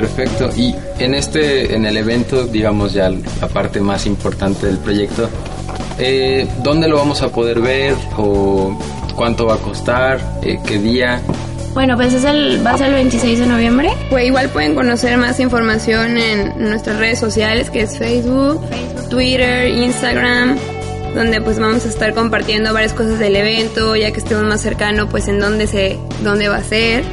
Perfecto. Y en este, en el evento, digamos ya la parte más importante del proyecto, eh, ¿dónde lo vamos a poder ver o cuánto va a costar, eh, qué día? Bueno, pues es el, va a ser el 26 de noviembre. Pues igual pueden conocer más información en nuestras redes sociales, que es Facebook, Twitter, Instagram, donde pues vamos a estar compartiendo varias cosas del evento, ya que estemos más cercano, pues en dónde se, dónde va a ser.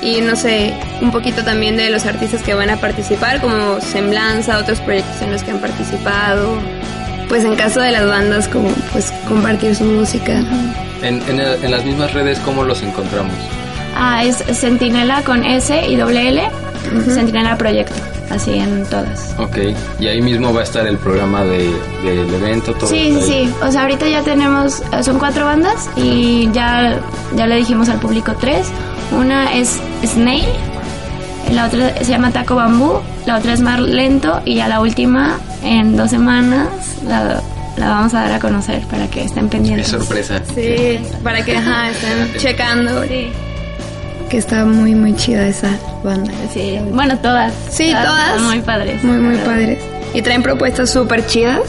Y no sé, un poquito también de los artistas que van a participar, como Semblanza, otros proyectos en los que han participado. Pues en caso de las bandas, como pues compartir su música. En, en, en las mismas redes, ¿cómo los encontramos? Ah, es Sentinela con S y doble L, Sentinela Proyecto, así en todas. Ok, y ahí mismo va a estar el programa de, del evento, todo. Sí, sí, sí. O sea, ahorita ya tenemos, son cuatro bandas y ya, ya le dijimos al público tres. Una es Snail, la otra se llama Taco Bambú, la otra es Mar Lento y ya la última, en dos semanas, la, la vamos a dar a conocer para que estén pendientes. Es sorpresa. Sí, para que ajá, estén checando. Que está muy, muy chida esa banda. Sí, bueno, todas. Sí, todas. están muy padres. Muy, muy padres. Y traen propuestas súper chidas.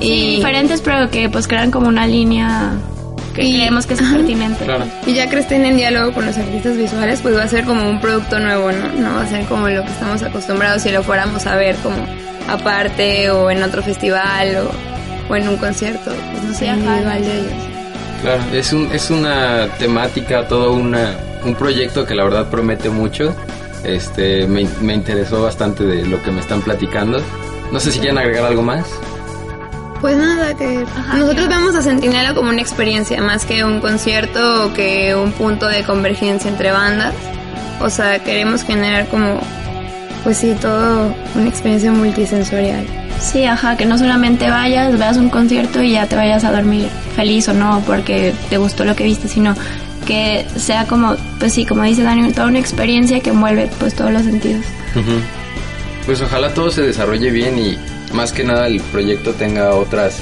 Sí, Y, diferentes, pero que pues crean como una línea que Y- creemos que es ajá. pertinente. Claro. y ya que estén en diálogo con los artistas visuales, pues va a ser como un producto nuevo, ¿no? No va a ser como lo que estamos acostumbrados si lo fuéramos a ver como aparte o en otro festival o, o en un concierto, pues no sé, Sí, individual de ellos. Claro, es, un, es una temática, todo una, un proyecto que la verdad promete mucho. Este, me, me interesó bastante de lo que me están platicando. No sé si quieren agregar algo más. Pues nada, que Ajá, nosotros vemos a Centinela como una experiencia más que un concierto o que un punto de convergencia entre bandas. O sea, queremos generar como, pues sí, todo una experiencia multisensorial. Sí, ajá, que no solamente vayas, veas un concierto y ya te vayas a dormir feliz o no porque te gustó lo que viste, sino que sea como, pues sí, como dice Dani, toda una experiencia que envuelve pues todos los sentidos. Pues ojalá todo se desarrolle bien y más que nada el proyecto tenga otras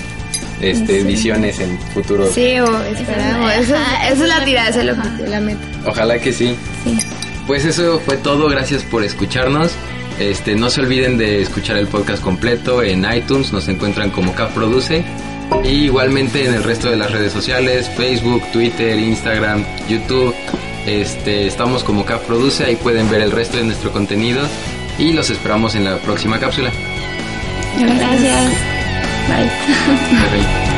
este, ediciones en futuro. Sí, o esperamos. Esa es- ajá, la tirada, es esa es lo que- la meta. Ojalá que sí. Sí. Pues eso fue todo, gracias por escucharnos. Este, no se olviden de escuchar el podcast completo en iTunes, nos encuentran como CAF Produce. Y igualmente en el resto de las redes sociales, Facebook, Twitter, Instagram, YouTube. Este, estamos como CAF Produce, ahí pueden ver el resto de nuestro contenido. Y los esperamos en la próxima cápsula. Gracias. Bye.